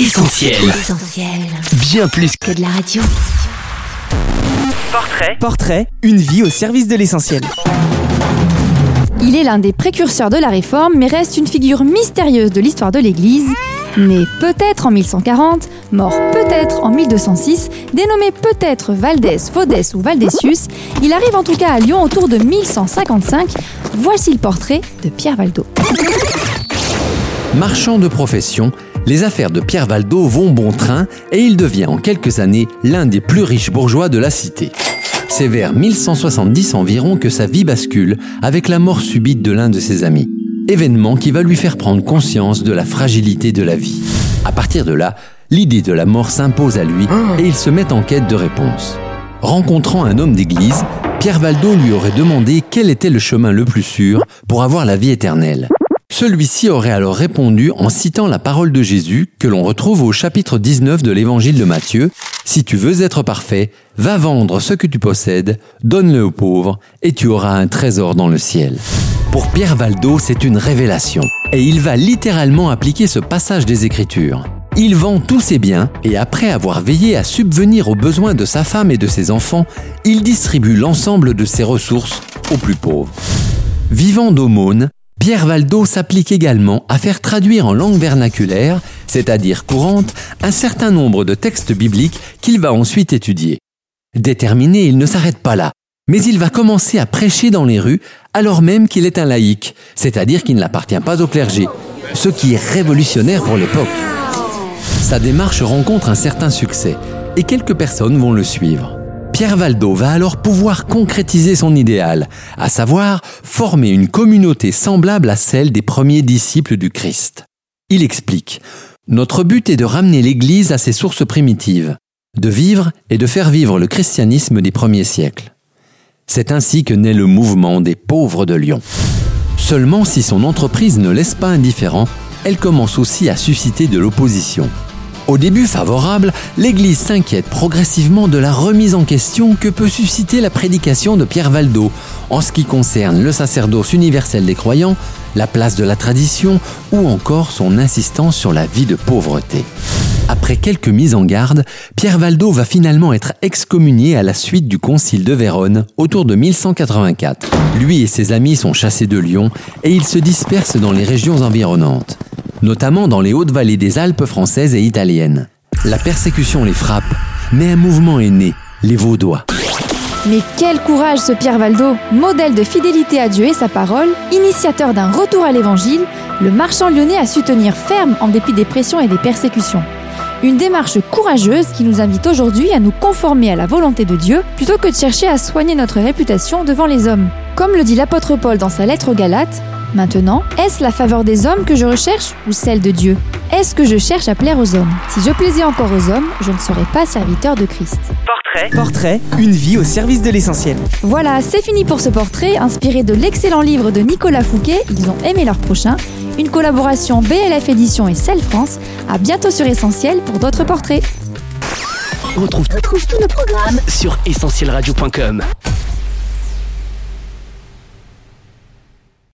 Essentiel. Essentiel. Bien plus Que de la radio. Portrait. Portrait, une vie au service de l'essentiel. Il est l'un des précurseurs de la réforme, mais reste une figure mystérieuse de l'histoire de l'Église. Né peut-être en 1140, mort peut-être en 1206, dénommé peut-être Valdès, Faudès ou Valdesius, il arrive en tout cas à Lyon autour de 1155. Voici le portrait de Pierre Valdo. Marchand de profession, les affaires de Pierre Valdo vont bon train et il devient en quelques années l'un des plus riches bourgeois de la cité. C'est vers 1170 environ que sa vie bascule avec la mort subite de l'un de ses amis. Événement qui va lui faire prendre conscience de la fragilité de la vie. À partir de là, l'idée de la mort s'impose à lui et il se met en quête de réponses. Rencontrant un homme d'église, Pierre Valdo lui aurait demandé quel était le chemin le plus sûr pour avoir la vie éternelle. Celui-ci aurait alors répondu en citant la parole de Jésus que l'on retrouve au chapitre 19 de l'évangile de Matthieu. Si tu veux être parfait, va vendre ce que tu possèdes, donne-le aux pauvres, et tu auras un trésor dans le ciel. Pour Pierre Valdo, c'est une révélation, et il va littéralement appliquer ce passage des Écritures. Il vend tous ses biens, et après avoir veillé à subvenir aux besoins de sa femme et de ses enfants, il distribue l'ensemble de ses ressources aux plus pauvres. Vivant d'aumône, Pierre Valdo s'applique également à faire traduire en langue vernaculaire, c'est-à-dire courante, un certain nombre de textes bibliques qu'il va ensuite étudier. Déterminé, il ne s'arrête pas là, mais il va commencer à prêcher dans les rues alors même qu'il est un laïc, c'est-à-dire qu'il n'appartient pas au clergé, ce qui est révolutionnaire pour l'époque. Sa démarche rencontre un certain succès et quelques personnes vont le suivre. Pierre Valdo va alors pouvoir concrétiser son idéal, à savoir former une communauté semblable à celle des premiers disciples du Christ. Il explique Notre but est de ramener l'Église à ses sources primitives, de vivre et de faire vivre le christianisme des premiers siècles. C'est ainsi que naît le mouvement des pauvres de Lyon. Seulement si son entreprise ne laisse pas indifférent, elle commence aussi à susciter de l'opposition. Au début favorable, l'Église s'inquiète progressivement de la remise en question que peut susciter la prédication de Pierre Valdo en ce qui concerne le sacerdoce universel des croyants, la place de la tradition ou encore son insistance sur la vie de pauvreté. Après quelques mises en garde, Pierre Valdo va finalement être excommunié à la suite du concile de Vérone autour de 1184. Lui et ses amis sont chassés de Lyon et ils se dispersent dans les régions environnantes notamment dans les hautes vallées des Alpes françaises et italiennes. La persécution les frappe, mais un mouvement est né, les Vaudois. Mais quel courage ce Pierre Valdo, modèle de fidélité à Dieu et sa parole, initiateur d'un retour à l'évangile, le marchand lyonnais a su tenir ferme en dépit des pressions et des persécutions. Une démarche courageuse qui nous invite aujourd'hui à nous conformer à la volonté de Dieu plutôt que de chercher à soigner notre réputation devant les hommes. Comme le dit l'apôtre Paul dans sa lettre aux Galates, Maintenant, est-ce la faveur des hommes que je recherche ou celle de Dieu? Est-ce que je cherche à plaire aux hommes? Si je plaisais encore aux hommes, je ne serais pas serviteur de Christ. Portrait. Portrait, une vie au service de l'essentiel. Voilà, c'est fini pour ce portrait, inspiré de l'excellent livre de Nicolas Fouquet, Ils ont aimé leur prochain, une collaboration BLF Édition et Celle France. À bientôt sur Essentiel pour d'autres portraits. On retrouve, Retrouve tous nos programmes sur essentielradio.com.